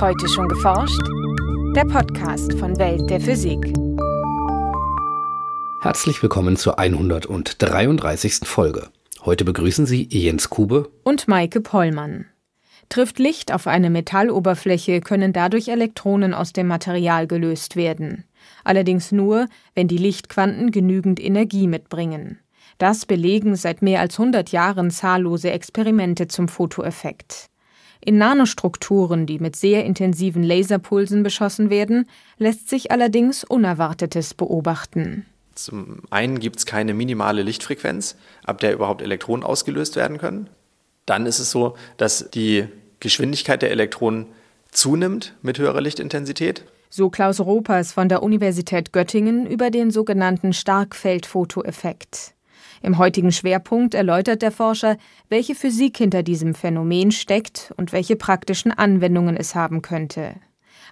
Heute schon geforscht? Der Podcast von Welt der Physik. Herzlich willkommen zur 133. Folge. Heute begrüßen Sie Jens Kube und Maike Pollmann. Trifft Licht auf eine Metalloberfläche, können dadurch Elektronen aus dem Material gelöst werden. Allerdings nur, wenn die Lichtquanten genügend Energie mitbringen. Das belegen seit mehr als 100 Jahren zahllose Experimente zum Fotoeffekt. In Nanostrukturen, die mit sehr intensiven Laserpulsen beschossen werden, lässt sich allerdings Unerwartetes beobachten. Zum einen gibt es keine minimale Lichtfrequenz, ab der überhaupt Elektronen ausgelöst werden können. Dann ist es so, dass die Geschwindigkeit der Elektronen zunimmt mit höherer Lichtintensität. So Klaus Ropers von der Universität Göttingen über den sogenannten Starkfeldfotoeffekt. Im heutigen Schwerpunkt erläutert der Forscher, welche Physik hinter diesem Phänomen steckt und welche praktischen Anwendungen es haben könnte.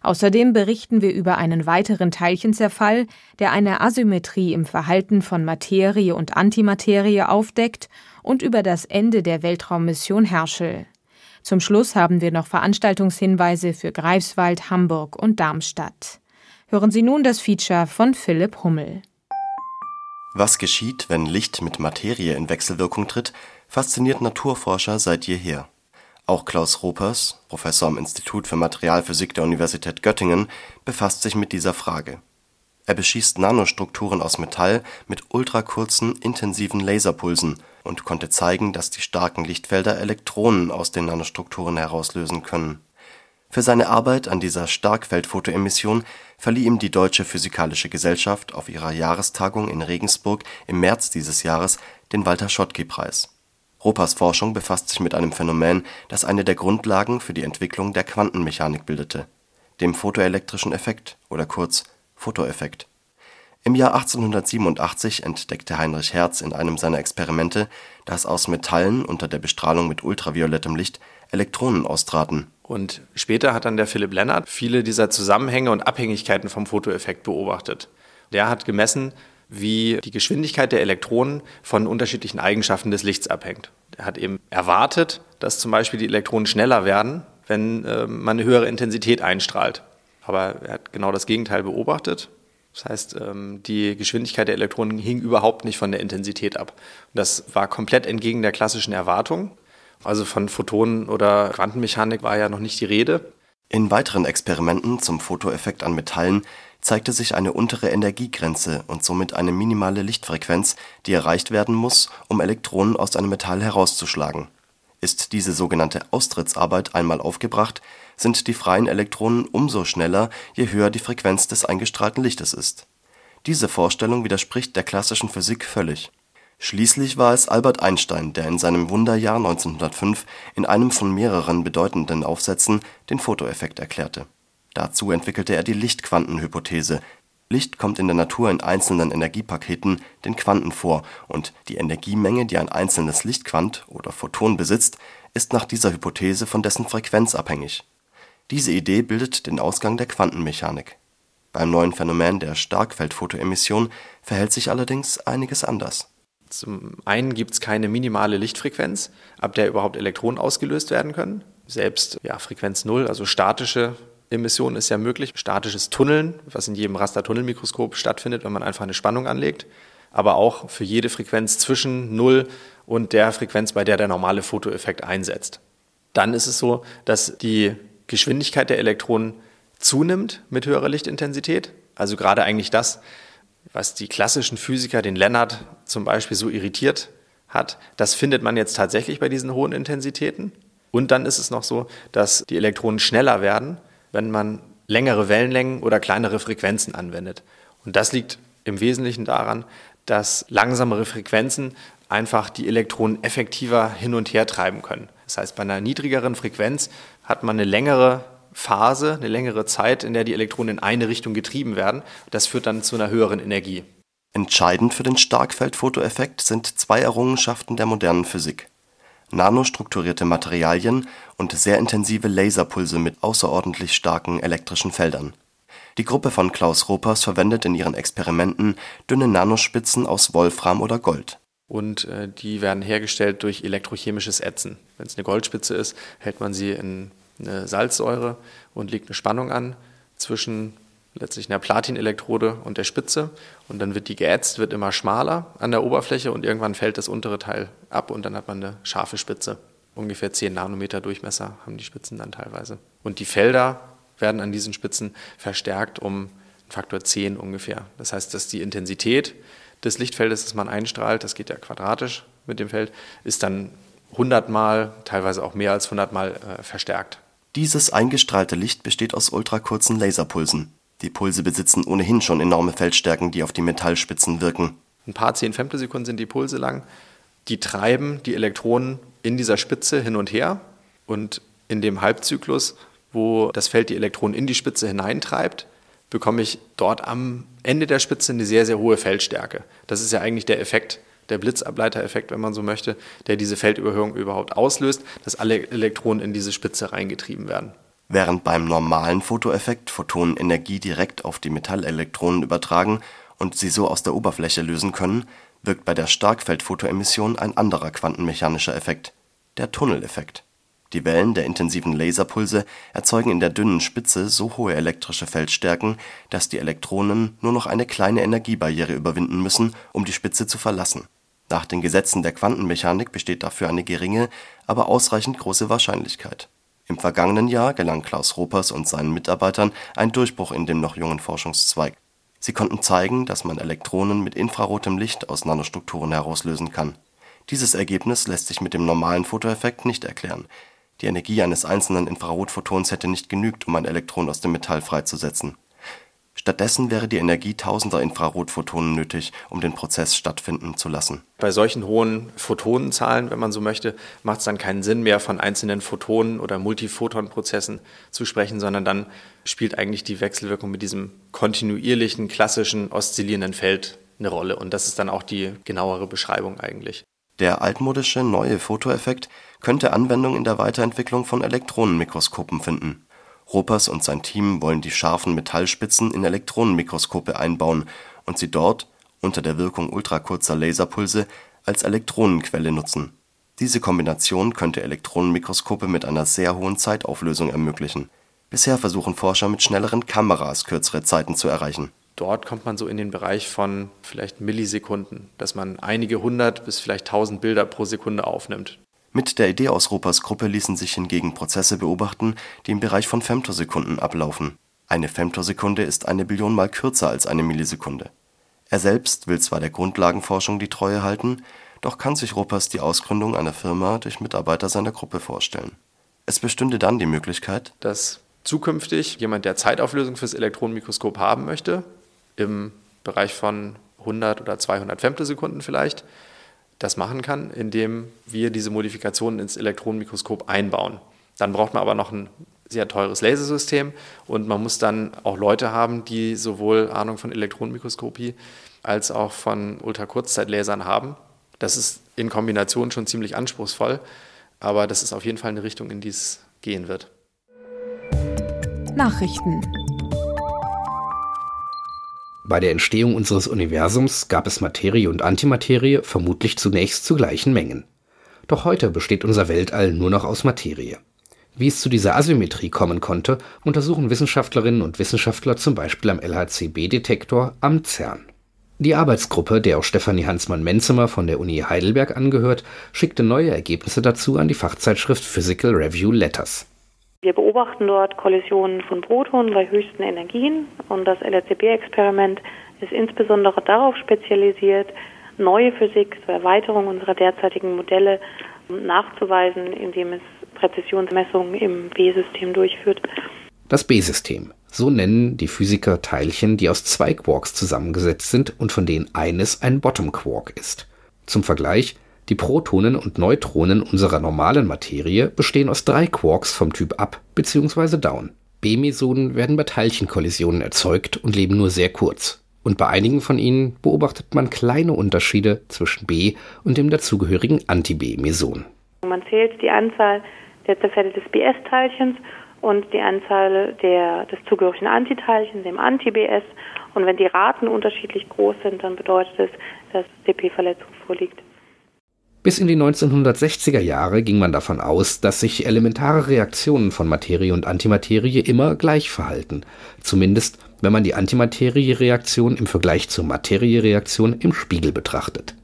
Außerdem berichten wir über einen weiteren Teilchenzerfall, der eine Asymmetrie im Verhalten von Materie und Antimaterie aufdeckt und über das Ende der Weltraummission Herschel. Zum Schluss haben wir noch Veranstaltungshinweise für Greifswald, Hamburg und Darmstadt. Hören Sie nun das Feature von Philipp Hummel. Was geschieht, wenn Licht mit Materie in Wechselwirkung tritt, fasziniert Naturforscher seit jeher. Auch Klaus Ropers, Professor am Institut für Materialphysik der Universität Göttingen, befasst sich mit dieser Frage. Er beschießt Nanostrukturen aus Metall mit ultrakurzen, intensiven Laserpulsen und konnte zeigen, dass die starken Lichtfelder Elektronen aus den Nanostrukturen herauslösen können für seine Arbeit an dieser Starkfeldfotoemission verlieh ihm die Deutsche Physikalische Gesellschaft auf ihrer Jahrestagung in Regensburg im März dieses Jahres den Walter-Schottky-Preis. Ropers Forschung befasst sich mit einem Phänomen, das eine der Grundlagen für die Entwicklung der Quantenmechanik bildete, dem photoelektrischen Effekt oder kurz Photoeffekt. Im Jahr 1887 entdeckte Heinrich Hertz in einem seiner Experimente, dass aus Metallen unter der Bestrahlung mit ultraviolettem Licht Elektronen austraten und später hat dann der Philipp Lennart viele dieser Zusammenhänge und Abhängigkeiten vom Fotoeffekt beobachtet. Der hat gemessen, wie die Geschwindigkeit der Elektronen von unterschiedlichen Eigenschaften des Lichts abhängt. Er hat eben erwartet, dass zum Beispiel die Elektronen schneller werden, wenn äh, man eine höhere Intensität einstrahlt. Aber er hat genau das Gegenteil beobachtet. Das heißt, ähm, die Geschwindigkeit der Elektronen hing überhaupt nicht von der Intensität ab. Das war komplett entgegen der klassischen Erwartung. Also von Photonen oder Quantenmechanik war ja noch nicht die Rede. In weiteren Experimenten zum Fotoeffekt an Metallen zeigte sich eine untere Energiegrenze und somit eine minimale Lichtfrequenz, die erreicht werden muss, um Elektronen aus einem Metall herauszuschlagen. Ist diese sogenannte Austrittsarbeit einmal aufgebracht, sind die freien Elektronen umso schneller, je höher die Frequenz des eingestrahlten Lichtes ist. Diese Vorstellung widerspricht der klassischen Physik völlig Schließlich war es Albert Einstein, der in seinem Wunderjahr 1905 in einem von mehreren bedeutenden Aufsätzen den Fotoeffekt erklärte. Dazu entwickelte er die Lichtquantenhypothese: Licht kommt in der Natur in einzelnen Energiepaketen, den Quanten, vor, und die Energiemenge, die ein einzelnes Lichtquant oder Photon besitzt, ist nach dieser Hypothese von dessen Frequenz abhängig. Diese Idee bildet den Ausgang der Quantenmechanik. Beim neuen Phänomen der Starkfeldfotoemission verhält sich allerdings einiges anders zum einen gibt es keine minimale Lichtfrequenz, ab der überhaupt Elektronen ausgelöst werden können. Selbst ja, Frequenz 0, also statische Emission ist ja möglich. Statisches Tunneln, was in jedem Rastertunnelmikroskop stattfindet, wenn man einfach eine Spannung anlegt. Aber auch für jede Frequenz zwischen 0 und der Frequenz, bei der der normale Fotoeffekt einsetzt. Dann ist es so, dass die Geschwindigkeit der Elektronen zunimmt mit höherer Lichtintensität. Also gerade eigentlich das, was die klassischen Physiker, den Lennart zum Beispiel, so irritiert hat, das findet man jetzt tatsächlich bei diesen hohen Intensitäten. Und dann ist es noch so, dass die Elektronen schneller werden, wenn man längere Wellenlängen oder kleinere Frequenzen anwendet. Und das liegt im Wesentlichen daran, dass langsamere Frequenzen einfach die Elektronen effektiver hin und her treiben können. Das heißt, bei einer niedrigeren Frequenz hat man eine längere Phase, eine längere Zeit, in der die Elektronen in eine Richtung getrieben werden. Das führt dann zu einer höheren Energie. Entscheidend für den Starkfeldfotoeffekt sind zwei Errungenschaften der modernen Physik: nanostrukturierte Materialien und sehr intensive Laserpulse mit außerordentlich starken elektrischen Feldern. Die Gruppe von Klaus Ropers verwendet in ihren Experimenten dünne Nanospitzen aus Wolfram oder Gold. Und äh, die werden hergestellt durch elektrochemisches Ätzen. Wenn es eine Goldspitze ist, hält man sie in eine Salzsäure und legt eine Spannung an zwischen letztlich einer Platinelektrode und der Spitze und dann wird die geätzt, wird immer schmaler an der Oberfläche und irgendwann fällt das untere Teil ab und dann hat man eine scharfe Spitze. Ungefähr 10 Nanometer Durchmesser haben die Spitzen dann teilweise. Und die Felder werden an diesen Spitzen verstärkt um Faktor 10 ungefähr. Das heißt, dass die Intensität des Lichtfeldes, das man einstrahlt, das geht ja quadratisch mit dem Feld, ist dann 100 Mal, teilweise auch mehr als 100 Mal äh, verstärkt. Dieses eingestrahlte Licht besteht aus ultrakurzen Laserpulsen. Die Pulse besitzen ohnehin schon enorme Feldstärken, die auf die Metallspitzen wirken. Ein paar 10 Femtosekunden sind die Pulse lang. Die treiben die Elektronen in dieser Spitze hin und her. Und in dem Halbzyklus, wo das Feld die Elektronen in die Spitze hineintreibt, bekomme ich dort am Ende der Spitze eine sehr, sehr hohe Feldstärke. Das ist ja eigentlich der Effekt, der Blitzableitereffekt, wenn man so möchte, der diese Feldüberhöhung überhaupt auslöst, dass alle Elektronen in diese Spitze reingetrieben werden. Während beim normalen Fotoeffekt Photonen Energie direkt auf die Metallelektronen übertragen und sie so aus der Oberfläche lösen können, wirkt bei der Starkfeldfotoemission ein anderer quantenmechanischer Effekt, der Tunneleffekt. Die Wellen der intensiven Laserpulse erzeugen in der dünnen Spitze so hohe elektrische Feldstärken, dass die Elektronen nur noch eine kleine Energiebarriere überwinden müssen, um die Spitze zu verlassen. Nach den Gesetzen der Quantenmechanik besteht dafür eine geringe, aber ausreichend große Wahrscheinlichkeit. Im vergangenen Jahr gelang Klaus Ropers und seinen Mitarbeitern ein Durchbruch in dem noch jungen Forschungszweig. Sie konnten zeigen, dass man Elektronen mit infrarotem Licht aus Nanostrukturen herauslösen kann. Dieses Ergebnis lässt sich mit dem normalen Fotoeffekt nicht erklären die Energie eines einzelnen Infrarotphotons hätte nicht genügt, um ein Elektron aus dem Metall freizusetzen. Stattdessen wäre die Energie tausender Infrarotphotonen nötig, um den Prozess stattfinden zu lassen. Bei solchen hohen Photonenzahlen, wenn man so möchte, macht es dann keinen Sinn mehr, von einzelnen Photonen oder Multiphotonprozessen zu sprechen, sondern dann spielt eigentlich die Wechselwirkung mit diesem kontinuierlichen, klassischen, oszillierenden Feld eine Rolle. Und das ist dann auch die genauere Beschreibung eigentlich. Der altmodische neue Fotoeffekt könnte Anwendung in der Weiterentwicklung von Elektronenmikroskopen finden. Ropers und sein Team wollen die scharfen Metallspitzen in Elektronenmikroskope einbauen und sie dort unter der Wirkung ultrakurzer Laserpulse als Elektronenquelle nutzen. Diese Kombination könnte Elektronenmikroskope mit einer sehr hohen Zeitauflösung ermöglichen. Bisher versuchen Forscher mit schnelleren Kameras kürzere Zeiten zu erreichen dort kommt man so in den Bereich von vielleicht Millisekunden, dass man einige hundert bis vielleicht tausend Bilder pro Sekunde aufnimmt. Mit der Idee aus Ropers Gruppe ließen sich hingegen Prozesse beobachten, die im Bereich von Femtosekunden ablaufen. Eine Femtosekunde ist eine Billion Mal kürzer als eine Millisekunde. Er selbst will zwar der Grundlagenforschung die Treue halten, doch kann sich Ropers die Ausgründung einer Firma durch Mitarbeiter seiner Gruppe vorstellen. Es bestünde dann die Möglichkeit, dass zukünftig jemand, der Zeitauflösung fürs Elektronenmikroskop haben möchte, im Bereich von 100 oder 200 Femtosekunden vielleicht das machen kann, indem wir diese Modifikationen ins Elektronenmikroskop einbauen. Dann braucht man aber noch ein sehr teures Lasersystem und man muss dann auch Leute haben, die sowohl Ahnung von Elektronenmikroskopie als auch von Ultrakurzzeitlasern haben. Das ist in Kombination schon ziemlich anspruchsvoll, aber das ist auf jeden Fall eine Richtung, in die es gehen wird. Nachrichten bei der Entstehung unseres Universums gab es Materie und Antimaterie vermutlich zunächst zu gleichen Mengen. Doch heute besteht unser Weltall nur noch aus Materie. Wie es zu dieser Asymmetrie kommen konnte, untersuchen Wissenschaftlerinnen und Wissenschaftler zum Beispiel am LHCb-Detektor am CERN. Die Arbeitsgruppe, der auch Stefanie Hansmann-Menzemer von der Uni Heidelberg angehört, schickte neue Ergebnisse dazu an die Fachzeitschrift Physical Review Letters. Wir beobachten dort Kollisionen von Protonen bei höchsten Energien und das LHCb-Experiment ist insbesondere darauf spezialisiert, neue Physik zur Erweiterung unserer derzeitigen Modelle nachzuweisen, indem es Präzisionsmessungen im B-System durchführt. Das B-System. So nennen die Physiker Teilchen, die aus zwei Quarks zusammengesetzt sind und von denen eines ein Bottom Quark ist. Zum Vergleich, die Protonen und Neutronen unserer normalen Materie bestehen aus drei Quarks vom Typ Up bzw. Down. B-Mesonen werden bei Teilchenkollisionen erzeugt und leben nur sehr kurz. Und bei einigen von ihnen beobachtet man kleine Unterschiede zwischen B und dem dazugehörigen Anti-B-Meson. Man zählt die Anzahl der Zerfälle des BS-Teilchens und die Anzahl der, des zugehörigen Antiteilchens, dem Anti-BS. Und wenn die Raten unterschiedlich groß sind, dann bedeutet es, dass DP-Verletzung vorliegt. Bis in die 1960er Jahre ging man davon aus, dass sich elementare Reaktionen von Materie und Antimaterie immer gleich verhalten, zumindest wenn man die Antimateriereaktion im Vergleich zur Materiereaktion im Spiegel betrachtet.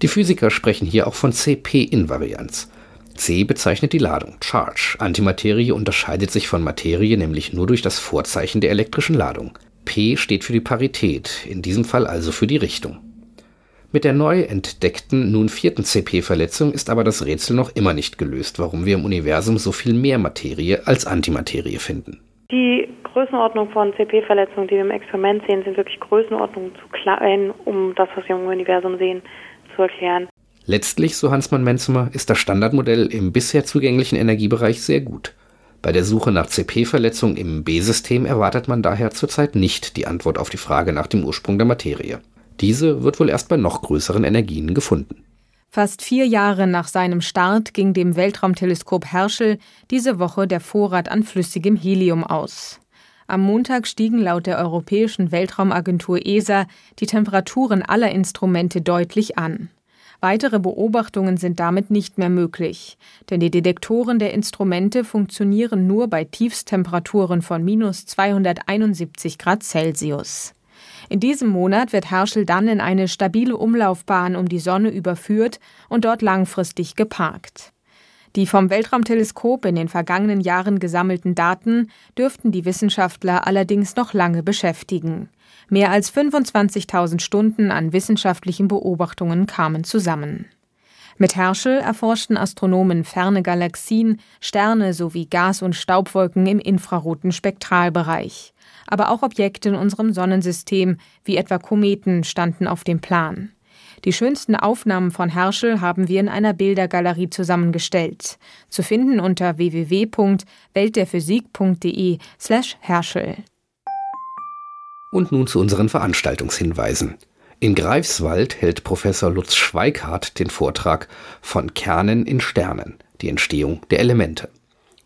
Die Physiker sprechen hier auch von CP-Invarianz. C bezeichnet die Ladung, Charge. Antimaterie unterscheidet sich von Materie nämlich nur durch das Vorzeichen der elektrischen Ladung. P steht für die Parität, in diesem Fall also für die Richtung. Mit der neu entdeckten, nun vierten CP-Verletzung ist aber das Rätsel noch immer nicht gelöst, warum wir im Universum so viel mehr Materie als Antimaterie finden. Die Größenordnung von CP-Verletzungen, die wir im Experiment sehen, sind wirklich Größenordnungen zu klein, um das, was wir im Universum sehen, zu erklären. Letztlich, so Hansmann Menzemer, ist das Standardmodell im bisher zugänglichen Energiebereich sehr gut. Bei der Suche nach CP-Verletzungen im B-System erwartet man daher zurzeit nicht die Antwort auf die Frage nach dem Ursprung der Materie. Diese wird wohl erst bei noch größeren Energien gefunden. Fast vier Jahre nach seinem Start ging dem Weltraumteleskop Herschel diese Woche der Vorrat an flüssigem Helium aus. Am Montag stiegen laut der Europäischen Weltraumagentur ESA die Temperaturen aller Instrumente deutlich an. Weitere Beobachtungen sind damit nicht mehr möglich, denn die Detektoren der Instrumente funktionieren nur bei Tiefstemperaturen von minus 271 Grad Celsius. In diesem Monat wird Herschel dann in eine stabile Umlaufbahn um die Sonne überführt und dort langfristig geparkt. Die vom Weltraumteleskop in den vergangenen Jahren gesammelten Daten dürften die Wissenschaftler allerdings noch lange beschäftigen. Mehr als 25.000 Stunden an wissenschaftlichen Beobachtungen kamen zusammen. Mit Herschel erforschten Astronomen ferne Galaxien, Sterne sowie Gas- und Staubwolken im infraroten Spektralbereich aber auch Objekte in unserem Sonnensystem, wie etwa Kometen, standen auf dem Plan. Die schönsten Aufnahmen von Herschel haben wir in einer Bildergalerie zusammengestellt. Zu finden unter www.weltderphysik.de slash Herschel. Und nun zu unseren Veranstaltungshinweisen. In Greifswald hält Professor Lutz Schweikart den Vortrag von Kernen in Sternen, die Entstehung der Elemente.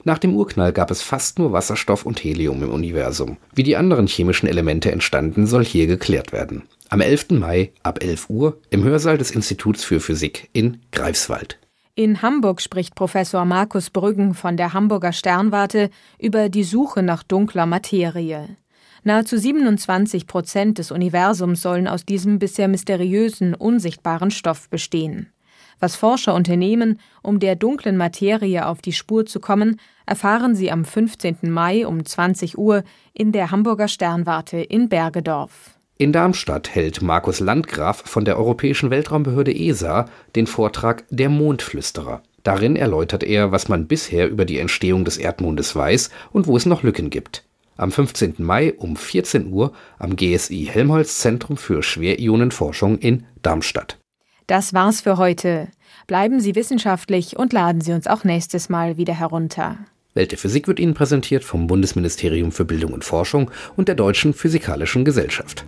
Nach dem Urknall gab es fast nur Wasserstoff und Helium im Universum. Wie die anderen chemischen Elemente entstanden, soll hier geklärt werden. Am 11. Mai ab 11 Uhr im Hörsaal des Instituts für Physik in Greifswald. In Hamburg spricht Professor Markus Brüggen von der Hamburger Sternwarte über die Suche nach dunkler Materie. Nahezu 27 Prozent des Universums sollen aus diesem bisher mysteriösen, unsichtbaren Stoff bestehen. Was Forscher unternehmen, um der dunklen Materie auf die Spur zu kommen, erfahren Sie am 15. Mai um 20 Uhr in der Hamburger Sternwarte in Bergedorf. In Darmstadt hält Markus Landgraf von der Europäischen Weltraumbehörde ESA den Vortrag Der Mondflüsterer. Darin erläutert er, was man bisher über die Entstehung des Erdmondes weiß und wo es noch Lücken gibt. Am 15. Mai um 14 Uhr am GSI Helmholtz Zentrum für Schwerionenforschung in Darmstadt. Das war's für heute. Bleiben Sie wissenschaftlich und laden Sie uns auch nächstes Mal wieder herunter. Welt der Physik wird Ihnen präsentiert vom Bundesministerium für Bildung und Forschung und der Deutschen Physikalischen Gesellschaft.